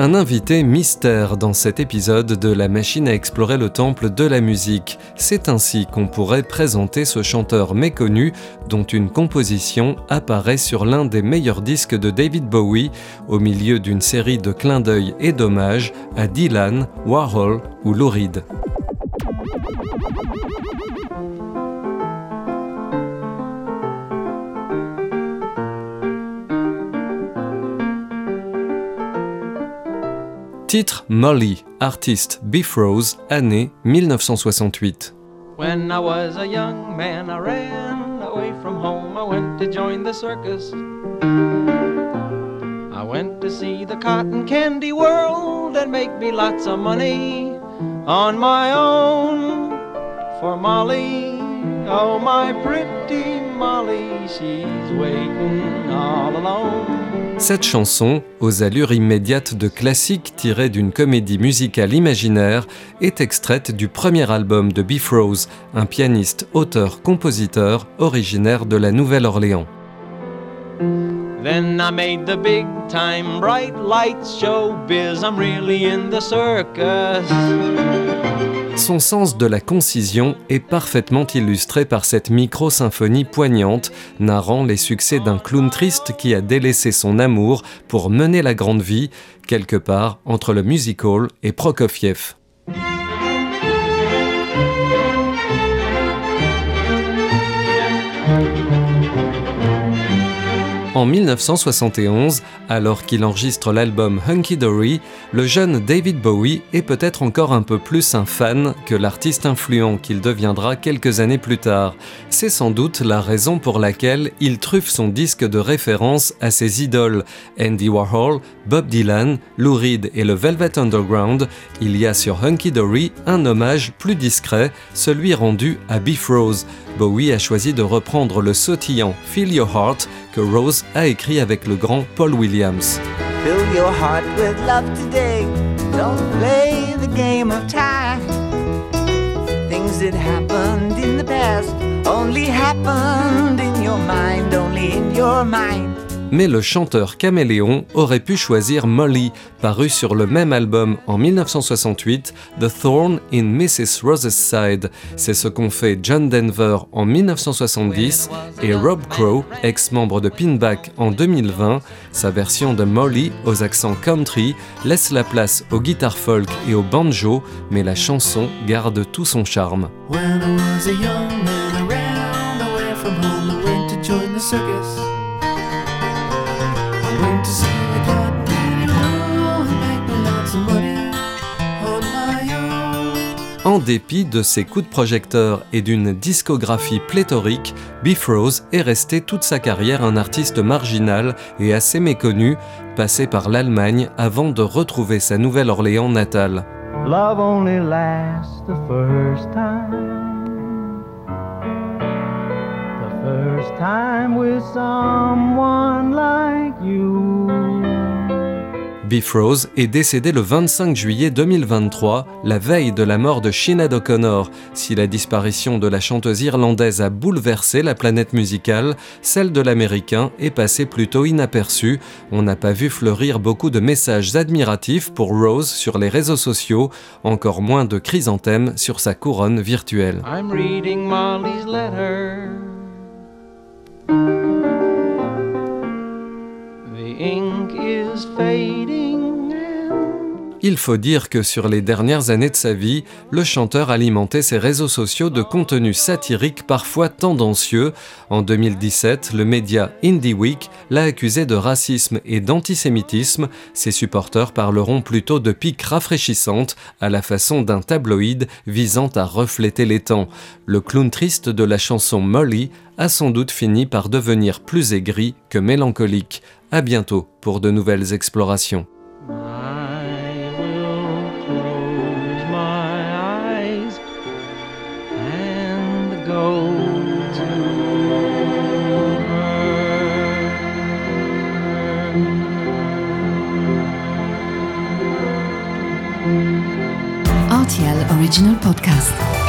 Un invité mystère dans cet épisode de La machine à explorer le temple de la musique. C'est ainsi qu'on pourrait présenter ce chanteur méconnu dont une composition apparaît sur l'un des meilleurs disques de David Bowie au milieu d'une série de clins d'œil et d'hommages à Dylan, Warhol ou Lou. Titre Molly, artiste Bifroze, année 1968. When I was a young man, I ran away from home. I went to join the circus. I went to see the cotton candy world and make me lots of money on my own. For Molly, oh my pretty Molly, she's waiting all alone. Cette chanson, aux allures immédiates de classique tirée d'une comédie musicale imaginaire, est extraite du premier album de Bifroze, un pianiste, auteur, compositeur originaire de la Nouvelle-Orléans. Then I made the big time bright lights show biz. I'm really in the circus. Son sens de la concision est parfaitement illustré par cette micro-symphonie poignante, narrant les succès d'un clown triste qui a délaissé son amour pour mener la grande vie, quelque part entre le musical et Prokofiev. En 1971, alors qu'il enregistre l'album Hunky Dory, le jeune David Bowie est peut-être encore un peu plus un fan que l'artiste influent qu'il deviendra quelques années plus tard. C'est sans doute la raison pour laquelle il truffe son disque de référence à ses idoles, Andy Warhol, Bob Dylan, Lou Reed et le Velvet Underground. Il y a sur Hunky Dory un hommage plus discret, celui rendu à Beef Rose. Bowie a choisi de reprendre le sautillant Feel Your Heart que Rose a écrit avec le grand Paul Williams. Fill your heart with love today. Don't play the game of time. Things that happened in the past only happened in your mind, only in your mind. Mais le chanteur Caméléon aurait pu choisir Molly, paru sur le même album en 1968, The Thorn in Mrs. Rose's Side. C'est ce qu'ont fait John Denver en 1970 et Rob Crow, ex-membre de Pinback en 2020. Sa version de Molly aux accents country laisse la place aux guitares folk et au banjo, mais la chanson garde tout son charme. En dépit de ses coups de projecteur et d'une discographie pléthorique, Bifroze est resté toute sa carrière un artiste marginal et assez méconnu, passé par l'Allemagne avant de retrouver sa Nouvelle-Orléans natale. Love only lasts the first time. First time with someone like you. Bifroze est décédé le 25 juillet 2023, la veille de la mort de Sinead O'Connor. Si la disparition de la chanteuse irlandaise a bouleversé la planète musicale, celle de l'américain est passée plutôt inaperçue. On n'a pas vu fleurir beaucoup de messages admiratifs pour Rose sur les réseaux sociaux, encore moins de chrysanthèmes sur sa couronne virtuelle. I'm reading Molly's letter. Il faut dire que sur les dernières années de sa vie, le chanteur alimentait ses réseaux sociaux de contenus satiriques parfois tendancieux. En 2017, le média Indie Week l'a accusé de racisme et d'antisémitisme. Ses supporters parleront plutôt de piques rafraîchissantes à la façon d'un tabloïd visant à refléter les temps. Le clown triste de la chanson Molly a sans doute fini par devenir plus aigri que mélancolique. À bientôt pour de nouvelles explorations. Original Podcast.